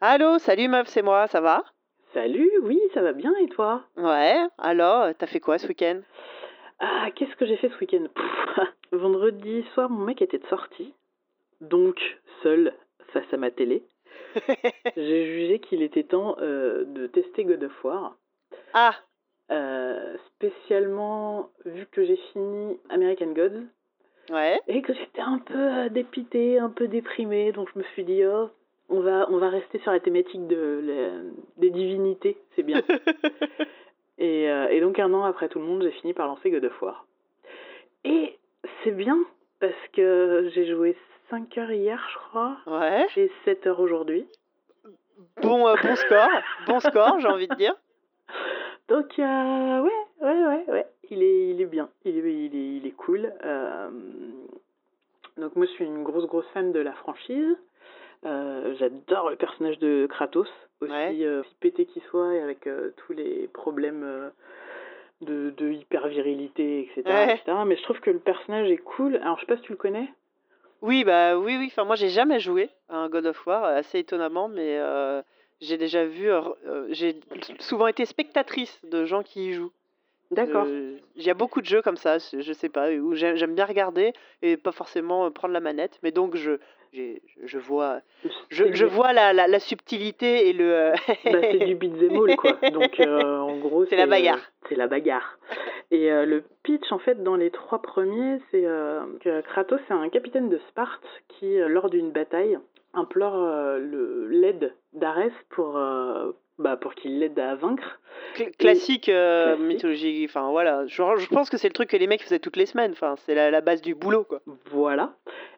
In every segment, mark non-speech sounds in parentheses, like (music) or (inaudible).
Allô, salut meuf, c'est moi, ça va? Salut, oui, ça va bien et toi? Ouais, alors, t'as fait quoi ce week-end? Ah, qu'est-ce que j'ai fait ce week-end? Pff, (laughs) Vendredi soir, mon mec était de sortie, donc seul face à ma télé. (laughs) j'ai jugé qu'il était temps euh, de tester God of War. Ah, Euh, spécialement vu que j'ai fini American Gods ouais. et que j'étais un peu euh, dépitée, un peu déprimée, donc je me suis dit oh, on va on va rester sur la thématique de la- des divinités, c'est bien. (laughs) et, euh, et donc un an après tout le monde, j'ai fini par lancer God of War. Et c'est bien parce que j'ai joué 5 heures hier, je crois. ouais. J'ai 7 heures aujourd'hui. Bon, euh, bon score, bon score, j'ai envie de dire. Donc, euh, ouais, ouais, ouais, ouais. Il est, il est bien. Il est, il est, il est cool. Donc, moi, je suis une grosse, grosse fan de la franchise. Euh, J'adore le personnage de Kratos, aussi, Ouais. euh, aussi pété qu'il soit et avec euh, tous les problèmes de, de hyper-virilité, etc., Ouais. etc. Mais je trouve que le personnage est cool. Alors, je sais pas si tu le connais. Oui, bah oui, oui. Enfin, moi, j'ai jamais joué à un God of War, assez étonnamment, mais j'ai déjà vu. j'ai souvent été spectatrice de gens qui y jouent. D'accord. Euh, Il y a beaucoup de jeux comme ça, je je sais pas, où j'ai- j'aime bien regarder et pas forcément euh, prendre la manette, mais donc je, j'ai- je vois, je, vois la, la, la subtilité et le. euh, Bah, c'est du beat'em all, quoi. (laughs) Donc, euh, en gros, C'est la bagarre. euh, c'est la bagarre. Et euh, le pitch, en fait, dans les trois premiers, c'est euh, que Kratos, c'est un capitaine de Sparte qui, euh, lors d'une bataille, implore euh, le- l'aide d'Arès pour, euh, bah, pour qu'il l'aide à vaincre. Cl- classique, euh, Classique. mythologie, enfin voilà, je, je pense que c'est le truc que les mecs faisaient toutes les semaines, enfin c'est la, la base du boulot quoi. Voilà.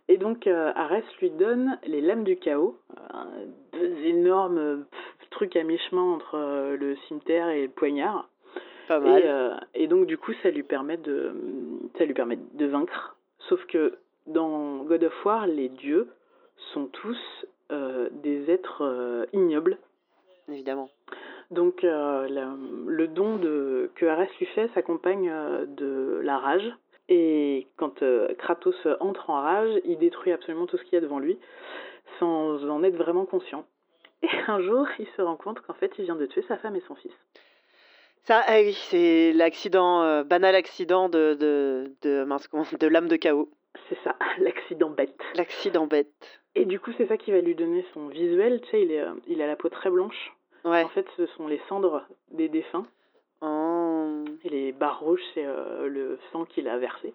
Et donc, euh, Arès lui donne les lames du chaos, euh, deux énormes pff, trucs à mi-chemin entre le cimetière et le poignard. Pas mal. Et, et donc du coup, ça lui permet de, ça lui permet de vaincre. Sauf que dans God of War, les dieux sont tous des êtres ignobles. Évidemment. Donc euh, le don de, que Arès lui fait s'accompagne euh, de la rage. Et quand euh, Kratos entre en rage, il détruit absolument tout ce qu'il y a devant lui, sans en être vraiment conscient. (laughs) Et un jour, il se rend compte qu'en fait, il vient de tuer sa femme et son fils. Ça, ah oui, c'est l'accident, euh, banal accident de, de, de, mince, comment- de l'âme de chaos. C'est ça, (laughs) l'accident bête. L'accident bête. Et du coup, c'est ça qui va lui donner son visuel. Tu sais, il, est, il a la peau très blanche. Ouais. En fait, ce sont les cendres des défunts. Oh. Et les barres rouges, c'est euh, le sang qu'il a versé.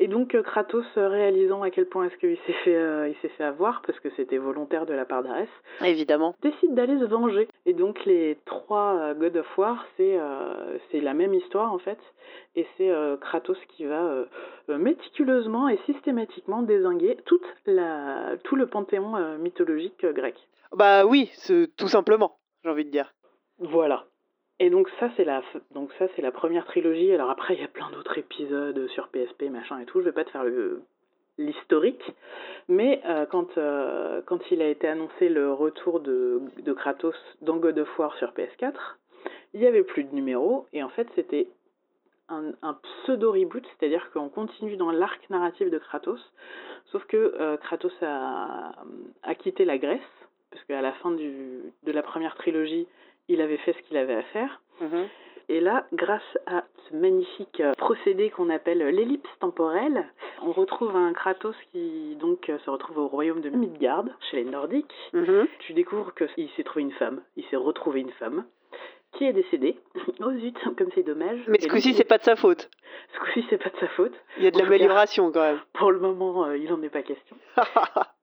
Et donc, euh, Kratos, euh, réalisant à quel point est-ce qu'il s'est fait, euh, il s'est fait avoir, parce que c'était volontaire de la part d'Arès, Évidemment. décide d'aller se venger. Et donc, les trois euh, God of War, c'est euh, c'est la même histoire, en fait. Et c'est Kratos qui va méticuleusement et systématiquement désinguer toute la, tout le panthéon mythologique grec. Bah oui, tout simplement, j'ai envie de dire. Voilà. Et donc ça c'est la donc ça c'est la première trilogie. Alors après il y a plein d'autres épisodes sur PSP machin et tout. Je vais pas te faire l'historique, mais euh, quand euh, quand il a été annoncé le retour de de Kratos dans God of War sur PS4, il y avait plus de numéros et en fait c'était un, pseudo reboot, c'est-à-dire qu'on continue dans l'arc narratif de Kratos, sauf que euh, Kratos a quitté la Grèce parce qu'à la fin du, de la première trilogie il avait fait ce qu'il avait à faire. Mhm. Et là, grâce à ce magnifique euh, procédé qu'on appelle l'ellipse temporelle, on retrouve un Kratos qui donc euh, se retrouve au royaume de Midgard, chez les Nordiques. Mhm. Tu découvres qu'il s'est trouvé une femme, il s'est retrouvé une femme, qui est décédée. (laughs) oh zut, comme c'est dommage. Mais ce coup-ci, c'est pas de sa faute. Ce coup-ci, c'est pas de sa faute. Il y a de l'amélioration quand même. Pour le moment, euh, il en est pas question. (laughs)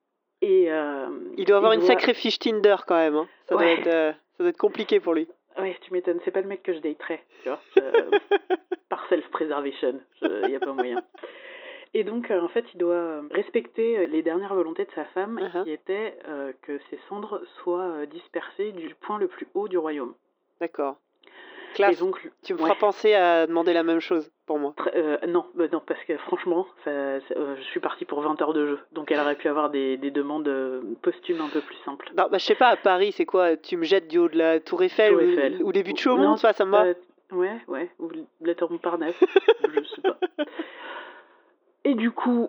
Et euh, Il doit avoir une doit- sacrée fiche Tinder quand même. hein. Ça, doit Ouais. être, euh, ça doit être compliqué pour lui. Ouais, tu m'étonnes, c'est pas le mec que je daterais, tu vois. Je- (laughs) par self-preservation, il n'y a pas moyen. Et donc, euh, en fait, il doit respecter les dernières volontés de sa femme, Uh-huh. qui étaient euh, que ses cendres soient dispersées du point le plus haut du royaume. D'accord. Et Classe. donc, Tu me ouais. feras penser à demander la même chose pour moi. Très- euh, non, bah non, parce que franchement, ça, ça- euh, je suis partie pour 20 heures de jeu, donc elle aurait pu avoir des, des demandes euh, posthumes un peu plus simples. Non, bah, je sais pas, à Paris, c'est quoi? Tu me jettes du haut de la Tour Eiffel, Tour ou- ou, début de Non, Chaumont, ça, ça me va. Euh, ouais, ouais, ou la tour Montparnasse, (laughs) je sais pas. Et du coup,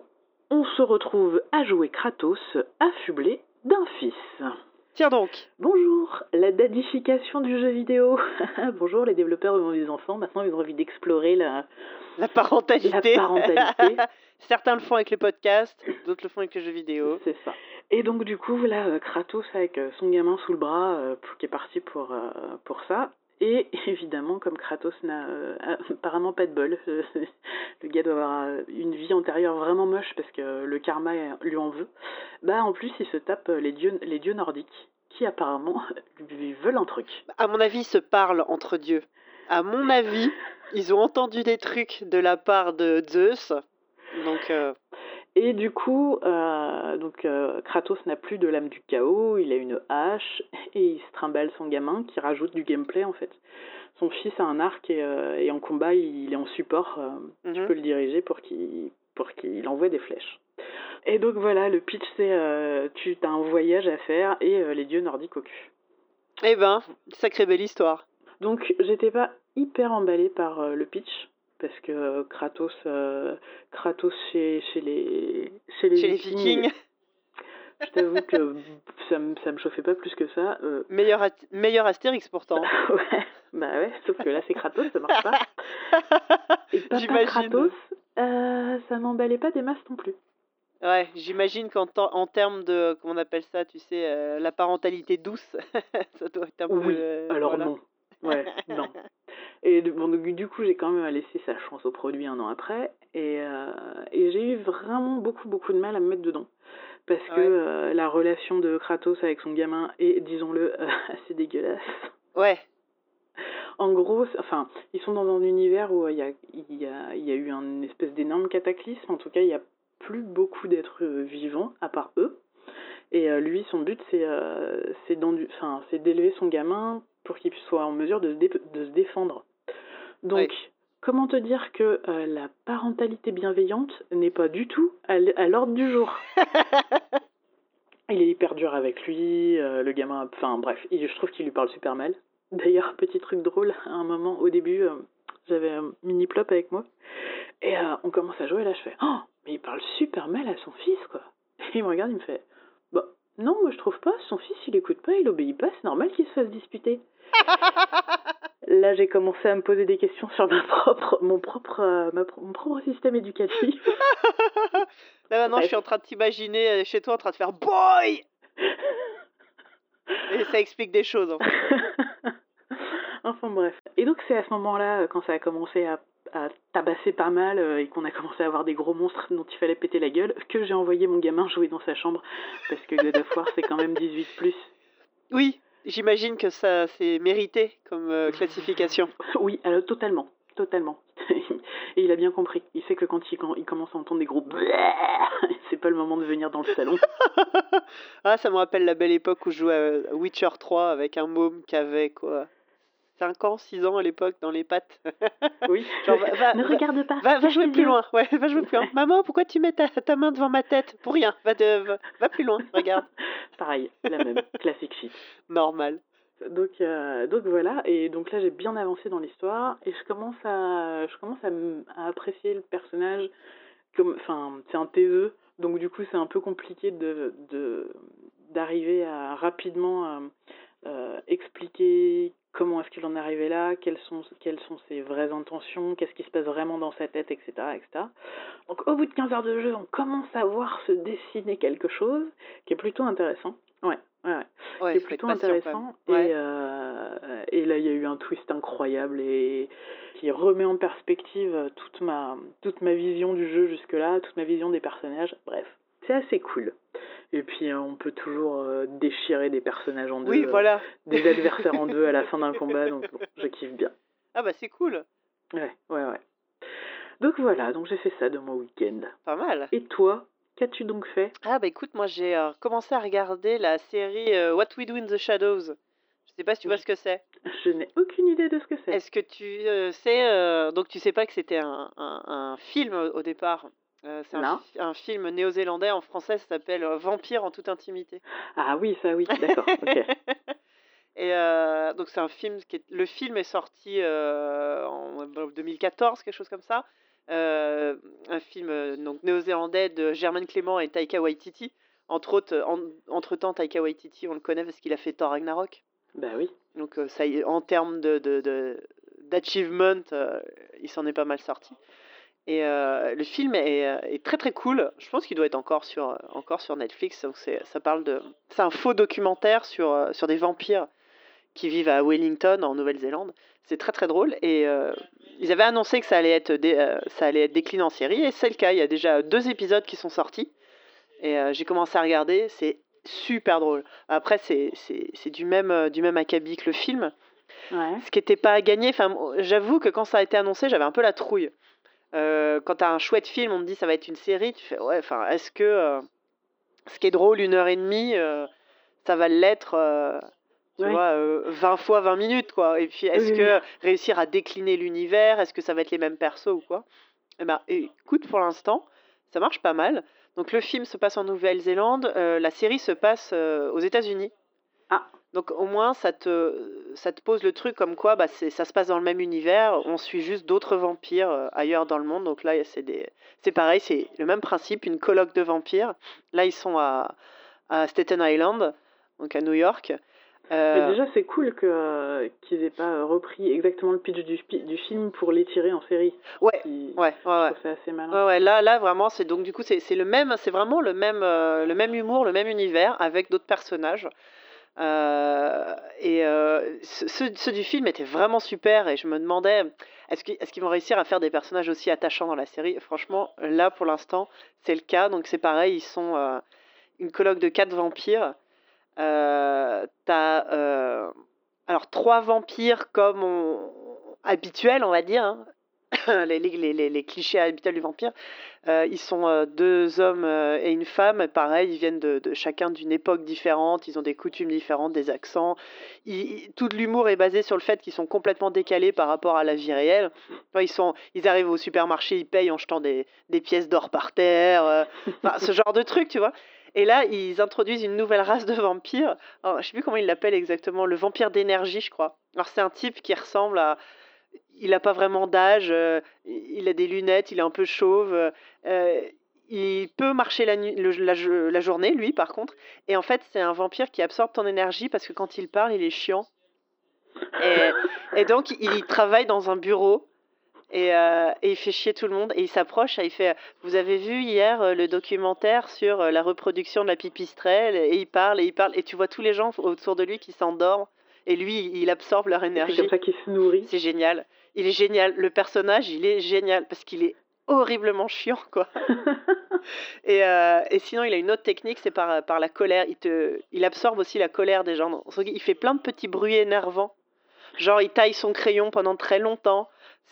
on se retrouve à jouer Kratos affublé d'un fils. Tiens donc. Bonjour, la dadification du jeu vidéo. (laughs) Bonjour, les développeurs ont des enfants. Maintenant, ils ont envie d'explorer la, La parentalité. la parentalité. (laughs) Certains le font avec les podcasts, d'autres le font avec les jeux vidéo. C'est ça. Et donc, du coup, voilà, euh, Kratos avec euh, son gamin sous le bras euh, qui est parti pour, euh, pour ça. Et (laughs) évidemment, comme Kratos n'a euh, (laughs) apparemment pas de bol, euh, (laughs) le gars doit avoir euh, une vie antérieure vraiment moche parce que le karma lui en veut, bah en plus, il se tape euh, les dieux, les dieux nordiques qui apparemment lui veulent un truc. À mon avis, ils se parlent entre dieux. À mon avis, ils ont entendu des trucs de la part de Zeus. Donc, euh, Et du coup, euh, donc euh, Kratos n'a plus de lame du chaos, il a une hache (laughs) et il se trimballe son gamin qui rajoute du gameplay en fait. Son fils a un arc et, euh, et en combat il est en support, tu mhm. peux le diriger pour qu'il pour qu'il envoie des flèches. Et donc voilà, le pitch c'est tu as un voyage à faire et les dieux nordiques au cul. eh ben, sacrée belle histoire. Donc j'étais pas hyper emballée par le pitch parce que Kratos euh, Kratos chez, chez les chez les Chez les Vikings, Je t'avoue que ça me, ça me chauffait pas plus que ça. euh. meilleur, At- meilleur Astérix pourtant. (laughs) ouais, bah ouais, sauf que là c'est Kratos, ça marche pas. Et papa. Kratos, euh, ça m'emballait pas des masses non plus. Ouais, j'imagine qu'en en termes de, comment on appelle ça, tu sais, euh, la parentalité douce, (laughs) ça doit être un peu... Oui, euh, alors voilà. non. Ouais, non. Et de- bon, donc, du coup, j'ai quand même laissé sa chance au produit un an après. Et, euh, et j'ai eu vraiment beaucoup, beaucoup de mal à me mettre dedans. Parce que Ouais. euh, la relation de Kratos avec son gamin est, disons-le, (laughs) euh, assez dégueulasse. Ouais, En gros, enfin, ils sont dans un univers où il y, a, y, a, y a eu un espèce d'énorme cataclysme. En tout cas, il n'y a plus beaucoup d'êtres vivants à part eux. Et lui, son but, c'est euh, d'élever son gamin pour qu'il soit en mesure de se, dé- de se défendre. Donc, comment te dire que euh, la parentalité bienveillante n'est pas du tout à l'ordre du jour? (laughs) Il est hyper dur avec lui, euh, le gamin, enfin bref, il- je trouve qu'il lui parle super mal. D'ailleurs, (laughs) petit truc drôle, à un moment, au début, euh, j'avais un mini plop avec moi, et on commence à jouer, et là je fais Oh, mais il parle super mal à son fils, quoi. Et (laughs) il me regarde, il me fait non, moi je trouve pas, son fils il écoute pas, il obéit pas, c'est normal qu'il se fasse disputer. (laughs) Là, j'ai commencé à me poser des questions sur ma propre, mon, propre, euh, ma pro- mon propre système éducatif. (laughs) Là maintenant, je suis en train de t'imaginer euh, chez toi en train de faire boy et ça explique des choses. En fait. (laughs) enfin bref. Et donc c'est à ce moment-là, euh, quand ça a commencé à, à tabasser pas mal euh, et qu'on a commencé à avoir des gros monstres dont il fallait péter la gueule, que j'ai envoyé mon gamin jouer dans sa chambre parce que God of War c'est quand même 18 plus. Oui, j'imagine que ça c'est mérité comme euh, classification. Oui, alors, totalement, totalement. (laughs) et il a bien compris. Il sait que quand il, quand il commence à entendre des gros (laughs) c'est pas le moment de venir dans le salon. (laughs) ah, ça me rappelle la belle époque où je jouais à Witcher 3 avec un môme qui avait quoi 5 ans, 6 ans à l'époque dans les pattes. (laughs) Oui. Genre, va- va- ne regarde pas. Va, jouer plus loin, ouais, va jouer plus loin. (laughs) Maman, pourquoi tu mets ta, ta main devant ma tête? Pour rien, va, de, va, plus loin, regarde. (laughs) Pareil, la même, classique shit. Normal. Donc, euh, donc voilà, et donc là j'ai bien avancé dans l'histoire et je commence à, je commence à, apprécier le personnage comme, enfin, c'est un TE, donc du coup c'est un peu compliqué de, de d'arriver à rapidement euh, euh, expliquer comment est-ce qu'il en est arrivé là, quelles sont, quelles sont ses vraies intentions, qu'est-ce qui se passe vraiment dans sa tête, etc., etc. Donc au bout de 15 heures de jeu, on commence à voir se dessiner quelque chose qui est plutôt intéressant. Ouais, ouais, ouais Ouais, qui est faut plutôt intéressant. Ouais. Et, euh, et là, il y a eu un twist incroyable et qui remet en perspective toute ma, toute ma vision du jeu jusque-là, toute ma vision des personnages. Bref, c'est assez cool. Et puis, euh, on peut toujours euh, déchirer des personnages en deux, Oui, euh, voilà. des adversaires en deux à la fin d'un combat, donc bon, je kiffe bien. Ah bah c'est cool, Ouais, ouais, ouais. Donc voilà, donc j'ai fait ça de mon week-end. pas mal. Et toi, qu'as-tu donc fait? Ah bah écoute, moi j'ai euh, commencé à regarder la série euh, What We Do in the Shadows. Je sais pas si tu vois Oui. ce que c'est. Je n'ai aucune idée de ce que c'est. Est-ce que tu euh, sais, donc tu sais pas que c'était un, un, un film au départ? Euh, C'est un, film néo-zélandais, en français ça s'appelle euh, Vampire en toute intimité. Ah oui, ça oui, d'accord. (laughs) Et euh, donc c'est un film qui est, le film est sorti euh, en 2014 quelque chose comme ça. Un film donc néo-zélandais de Germaine Clément et Taika Waititi. Entre autres, en- entre-temps, Taika Waititi, on le connaît parce qu'il a fait Thor Ragnarok. Bah oui. Donc ça, en termes de, d'achievement, il s'en est pas mal sorti. Et euh, le film est, est très très cool. Je pense qu'il doit être encore sur, encore sur Netflix. Donc ça parle de, c'est un faux documentaire sur, euh, sur des vampires qui vivent à Wellington en Nouvelle-Zélande. C'est très très drôle et euh, ils avaient annoncé que ça allait être dé- euh, ça allait être décliné en série et c'est le cas. Il y a déjà deux épisodes qui sont sortis et euh, j'ai commencé à regarder. C'est super drôle. Après c'est, du même du même acabit que le film Ouais. ce qui n'était pas à gagner. Enfin, j'avoue que quand ça a été annoncé, j'avais un peu la trouille. Euh, quand t'as un chouette film, on te dit ça va être une série, tu fais ouais. Enfin, est-ce que euh, ce qui est drôle, une heure et demie, euh, ça va l'être, euh, tu Ouais. vois, euh, 20 fois 20 minutes, quoi. Et puis, est-ce Oui, que réussir à décliner l'univers, est-ce que ça va être les mêmes persos ou quoi? Eh ben, écoute, pour l'instant, ça marche pas mal. Donc, le film se passe en Nouvelle-Zélande, euh, la série se passe euh, aux États-Unis. Ah. Donc au moins ça te, ça te pose le truc comme quoi bah, c'est, ça se passe dans le même univers, on suit juste d'autres vampires euh, ailleurs dans le monde. Donc là c'est, des, c'est pareil, c'est le même principe, une colloque de vampires. Là ils sont à, à Staten Island, donc à New York. Euh, Mais déjà, c'est cool que, euh, qu'ils aient pas repris exactement le pitch du, du film pour l'étirer en série. ouais, Qui- ouais, ouais, ça assez malin. Ouais, ouais, là, là vraiment, c'est donc du coup, c'est c'est le même, c'est vraiment le même, euh, le même humour, le même univers avec d'autres personnages. Euh, et euh, ce- ceux, du film étaient vraiment super et je me demandais, est-ce qu'ils vont réussir à faire des personnages aussi attachants dans la série? Franchement, là pour l'instant, c'est le cas. Donc c'est pareil, ils sont euh, une colloque de quatre vampires. T'as alors trois vampires comme on, habituels, on va dire. hein. (coughs) les, les, les- les- clichés habituels du vampire. Euh, ils sont euh, deux hommes euh, et une femme. Pareil, ils viennent de, chacun d'une époque différente. Ils ont des coutumes différentes, des accents. Ils- tout l'humour est basé sur le fait qu'ils sont complètement décalés par rapport à la vie réelle. Ils, arrivent au supermarché, ils payent en jetant des, pièces d'or par terre. ce genre de truc, tu vois. Et là, ils introduisent une nouvelle race de vampires. Alors, je sais plus comment ils l'appellent exactement, le vampire d'énergie, je crois. Alors, c'est un type qui ressemble à. Il n'a pas vraiment d'âge, euh, il a des lunettes, il est un peu chauve. euh, il peut marcher la, nu- le- la, jo- la journée, lui, par contre. Et en fait, c'est un vampire qui absorbe ton énergie parce que quand il parle, il est chiant. Et, (laughs) et donc, il travaille dans un bureau. Et, euh, et il fait chier tout le monde et il s'approche et il fait vous avez vu hier le documentaire sur la reproduction de la pipistrelle et il parle et il parle et tu vois tous les gens autour de lui qui s'endorment et lui il absorbe leur C'est énergie. comme ça qu'il se nourrit. c'est génial. Il est génial. Le personnage il est génial parce qu'il est horriblement chiant quoi. (laughs) Et, euh, et sinon il a une autre technique c'est par, par la colère. Il te il absorbe aussi la colère des gens. Il fait plein de petits bruits énervants. Genre il taille son crayon pendant très longtemps.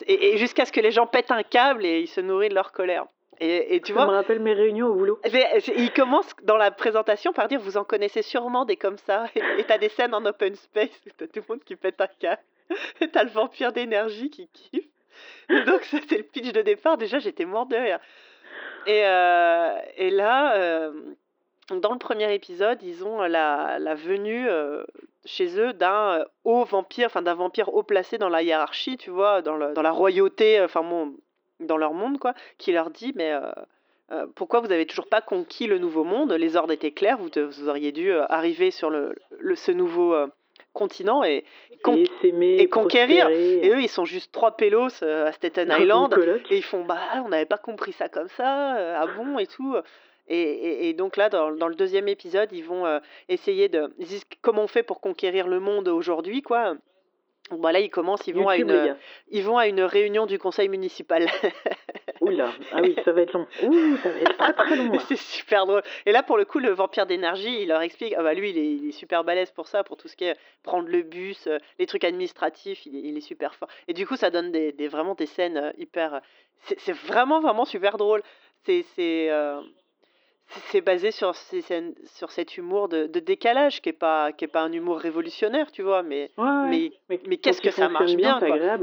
Et, et jusqu'à ce que les gens pètent un câble et il se nourrit de leur colère et, et tu ça vois me rappelle mes réunions au boulot. c'est- il commence dans la présentation par dire vous en connaissez sûrement des comme ça. Et t'as des scènes en open space où t'as tout le monde qui pète un câble. Et t'as le vampire d'énergie qui kiffe. Et donc c'est le pitch de départ. Déjà j'étais mort de rire. Et, euh, et là euh, dans le premier épisode ils ont la, la venue euh, chez eux d'un euh, haut vampire enfin d'un vampire haut placé dans la hiérarchie tu vois dans, le- dans la royauté enfin bon dans leur monde quoi qui leur dit mais euh, euh, pourquoi vous avez toujours pas conquis le nouveau monde? Les ordres étaient clairs, vous, vous auriez dû euh, arriver sur le, le- ce nouveau continent et, con- et conquérir. et eux ils sont juste trois pélos à Staten Island et ils font bah on n'avait pas compris ça comme ça, ah bon et tout. Et, et- et donc là dans, dans le deuxième épisode ils vont euh, essayer de ils disent comment on fait pour conquérir le monde aujourd'hui quoi? Donc, bah, là ils commencent ils vont à une ils vont à une réunion du conseil municipal. (laughs) Oula, ah oui, ça va être long. Ouh, ça va être pas très long. là. c'est super drôle. Et là, pour le coup, le vampire d'énergie, il leur explique, ah bah lui, il est, il est super balèze pour ça, pour tout ce qui est prendre le bus, euh, les trucs administratifs, il est, il est super fort. Et du coup, ça donne des, des- vraiment des scènes euh, hyper... euh, C'est vraiment, vraiment super drôle. C'est... c'est, euh, c'est- basé sur, ces scènes- sur cet humour de, de décalage qui est pas qui est pas un humour révolutionnaire tu vois mais Ouais, ouais. mais Mais, mais qu'est-ce que ça marche bien.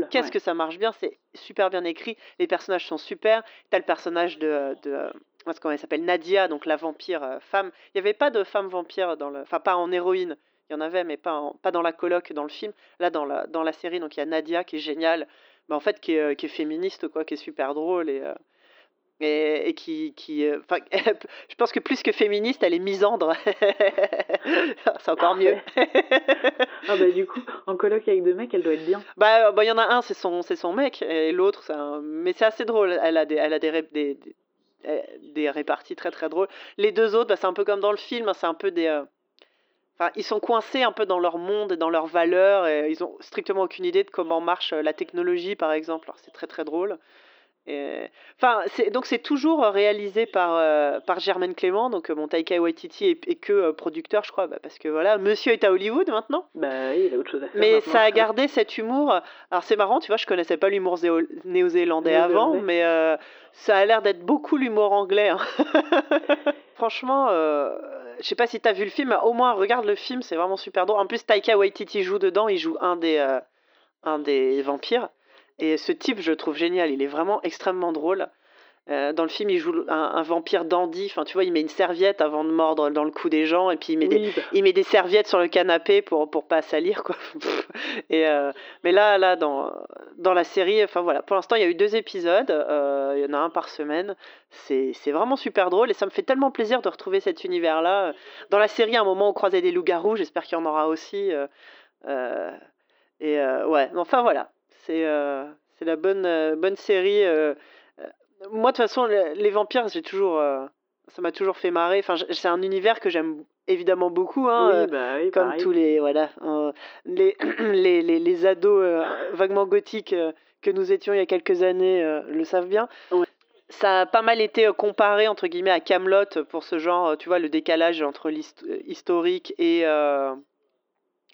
Qu'est-ce ouais. que ça marche bien, c'est super bien écrit, les personnages sont super. T'as le personnage de, de comment comment elle s'appelle Nadia, donc la vampire euh, femme. Il n'y avait pas de femme vampire dans le, enfin pas en héroïne. Il y en avait, mais pas en- pas dans la coloc, dans le film. Là, dans la dans la série, donc il y a Nadia qui est géniale, mais en fait qui est, euh, qui est féministe quoi, qui est super drôle et euh, et, et qui, qui euh, (laughs) je pense que plus que féministe, elle est misandre. (laughs) c'est encore mieux. (laughs) ah bah du coup, en coloc avec deux mecs, elle doit être bien. Bah, bah il y en a un, c'est son, c'est son mec, et l'autre, c'est un... mais c'est assez drôle. Elle a des, elle a des, des, des, des réparties très très drôles. Les deux autres, bah, c'est un peu comme dans le film, hein, c'est un peu des euh, Enfin, ils sont coincés un peu dans leur monde et dans leurs valeurs et ils ont strictement aucune idée de comment marche euh, la technologie, par exemple. Alors, c'est très très drôle. Et... Enfin, donc c'est toujours réalisé par, euh, par Germaine Clément, donc euh, mon Taika Waititi est, est que producteur, je crois, bah, parce que voilà, monsieur est à Hollywood maintenant. Bah oui, il a autre chose à faire. Mais ça a gardé cet humour. Alors c'est marrant, tu vois, je connaissais pas l'humour néo-zélandais avant, mais ça a l'air d'être beaucoup l'humour anglais. Hein. (laughs) Franchement, je sais pas si t'as vu le film, au moins regarde le film, c'est vraiment super drôle. En plus, Taika Waititi joue dedans, il joue un des, euh, un des vampires. Et ce type, je le trouve génial, il est vraiment extrêmement drôle. Euh, dans le film, il joue un, vampire dandy. Enfin, tu vois, il met une serviette avant de mordre dans le cou des gens, et puis il met, des, il met des serviettes sur le canapé pour pour pas salir, quoi. (laughs) et euh, mais là, là, dans dans la série, enfin voilà, pour l'instant, il y a eu deux épisodes. Euh, il y en a un par semaine. C'est c'est vraiment super drôle, et ça me fait tellement plaisir de retrouver cet univers-là. Dans la série, à un moment, on croisait des loups-garous. J'espère qu'il y en aura aussi. et ouais, enfin voilà, c'est c'est la bonne bonne série moi, de toute façon, les vampires, j'ai toujours, euh, ça m'a toujours fait marrer. Enfin, c'est un univers que j'aime évidemment beaucoup, hein, euh, bah comme tous les, voilà, euh, les, (clears throat) les, les, les, ados vaguement gothiques que nous étions il y a quelques années le savent bien. Ça a pas mal été comparé entre guillemets à Camelot pour ce genre, tu vois, le décalage entre l'historique et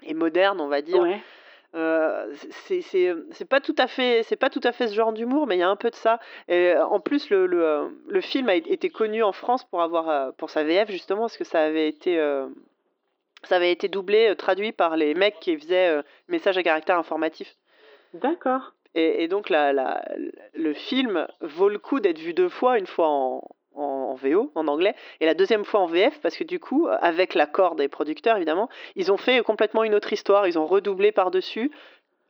et moderne, on va dire. Ouais. Euh, c'est pas tout à fait c'est pas tout à fait ce genre d'humour mais il y a un peu de ça. Et euh, en plus le, le, euh, le, film a été connu en France pour avoir pour sa VF justement parce que ça avait été ça avait été doublé traduit par les mecs qui faisaient message à caractère informatif. D'accord. Et, et, donc la, la, le film vaut le coup d'être vu deux fois une fois en, en, VO, en anglais, et la deuxième fois en VF, parce que du coup, avec l'accord des producteurs, évidemment, ils ont fait complètement une autre histoire, ils ont redoublé par-dessus.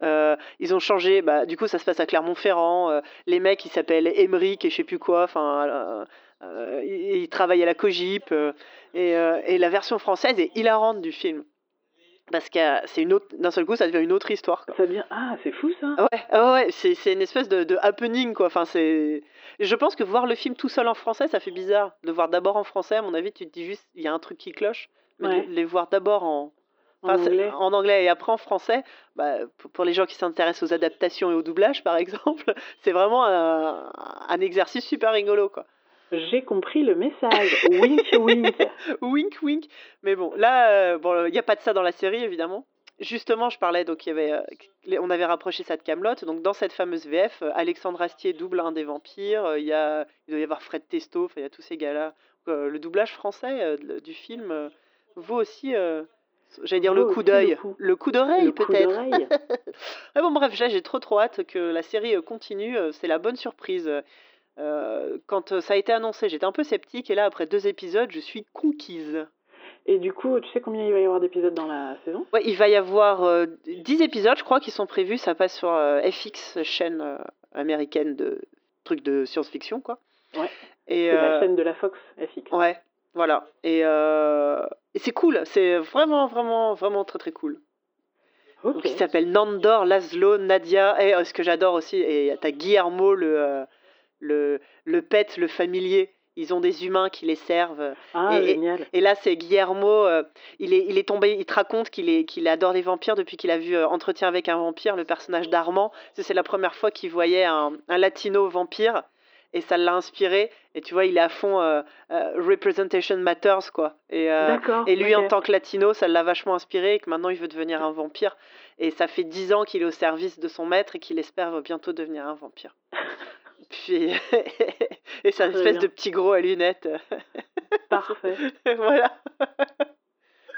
Euh, ils ont changé, bah, du coup ça se passe à Clermont-Ferrand, euh, les mecs ils s'appellent Emeric et je sais plus quoi, euh, ils, travaillent à la Cogip, et, la version française est hilarante du film parce que c'est une autre d'un seul coup ça devient une autre histoire ça devient ah c'est fou ça. Ouais ah ouais c'est c'est une espèce de, de happening quoi. Enfin c'est je pense que voir le film tout seul en français ça fait bizarre de voir d'abord en français. À mon avis tu te dis juste il y a un truc qui cloche mais de les voir d'abord en en, anglais. en anglais et après en français bah, pour les gens qui s'intéressent aux adaptations et au doublage (laughs) par exemple c'est vraiment un, un exercice super rigolo quoi j'ai compris le message. wink, wink. (laughs) wink, wink. Mais bon, là, euh, bon, il n'y a pas de ça dans la série, évidemment. Justement, je parlais, donc il y avait, euh, on avait rapproché ça de Camelot. Donc dans cette fameuse VF, euh, Alexandre Astier double un des vampires. Il y a, il doit y avoir Fred Testo. Il y a tous ces gars-là. le doublage français du film vaut aussi J'allais dire le coup d'œil. Le coup d'oreille, peut-être. (laughs) ah bon, bref, j'ai trop trop hâte que la série continue. C'est la bonne surprise. Euh, quand ça a été annoncé, j'étais un peu sceptique et là, après deux épisodes, je suis conquise. Et du coup, tu sais combien il va y avoir d'épisodes dans la saison? Ouais, il va y avoir euh, 10 épisodes, je crois, qui sont prévus. Ça passe sur euh, FX, chaîne euh, américaine de trucs de science-fiction, quoi. Ouais. Et c'est la chaîne de la Fox, FX. Ouais, voilà. Et, et c'est cool. C'est vraiment, vraiment, vraiment très, très cool. Okay. Donc, il s'appelle Nandor, Laszlo, Nadia. Et ce que j'adore aussi, et t'as Guillermo, le le, le pet, le familier. Ils ont des humains qui les servent. Ah, et, génial. Et, là, c'est Guillermo. Euh, il, est, il est tombé. Il te raconte qu'il est, qu'il adore les vampires depuis qu'il a vu euh, Entretien avec un vampire, le personnage d'Armand. C'est la première fois qu'il voyait un, un, latino vampire. Et ça l'a inspiré. Et tu vois, il est à fond euh, Representation Matters, quoi. Et, et lui, en tant que latino, ça l'a vachement inspiré. Et que maintenant, il veut devenir un vampire. Et ça fait dix ans qu'il est au service de son maître et qu'il espère bientôt devenir un vampire. (laughs) Puis, (laughs) et c'est un espèce de petit gros à lunettes. (laughs) Parfait. (laughs) voilà.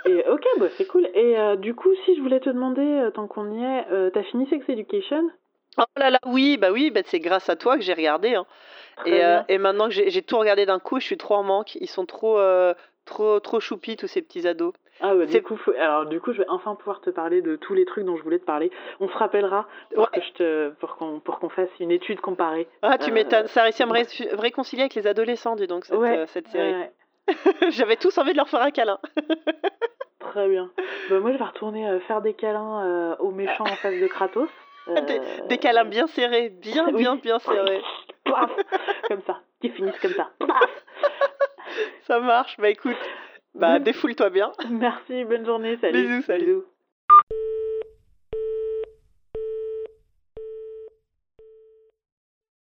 Et ok, bah c'est cool. Et euh, du coup, si je voulais te demander, euh, tant qu'on y est, euh, t'as fini Sex Education? Oh là là, oui, bah oui, bah c'est grâce à toi que j'ai regardé. Hein. Et, et, maintenant que j'ai tout regardé d'un coup, je suis trop en manque. Ils sont trop, trop, trop choupis, tous ces petits ados. Ah bah, du C'est- coup, alors du coup, je vais enfin pouvoir te parler de tous les trucs dont je voulais te parler. On se rappellera pour Ouais. que je te, pour qu'on, pour qu'on fasse une étude comparée. Ah, tu Euh, m'étonnes. Ça a réussi à me ré- réconcilier avec les adolescents, dis donc, cette, Ouais, euh, cette série. Ouais, (laughs) J'avais tous envie de leur faire un câlin. (laughs) très bien. Bah, moi, je vais retourner euh, faire des câlins aux méchants en face de Kratos. (laughs) Des, des câlins bien serrés, bien, oui. bien, bien serrés. Paf Comme ça, qui finissent comme ça. Paf Ça marche. Bah écoute, bah (laughs) défoule-toi bien. Merci, bonne journée, salut. Bisous, salut. Bisous.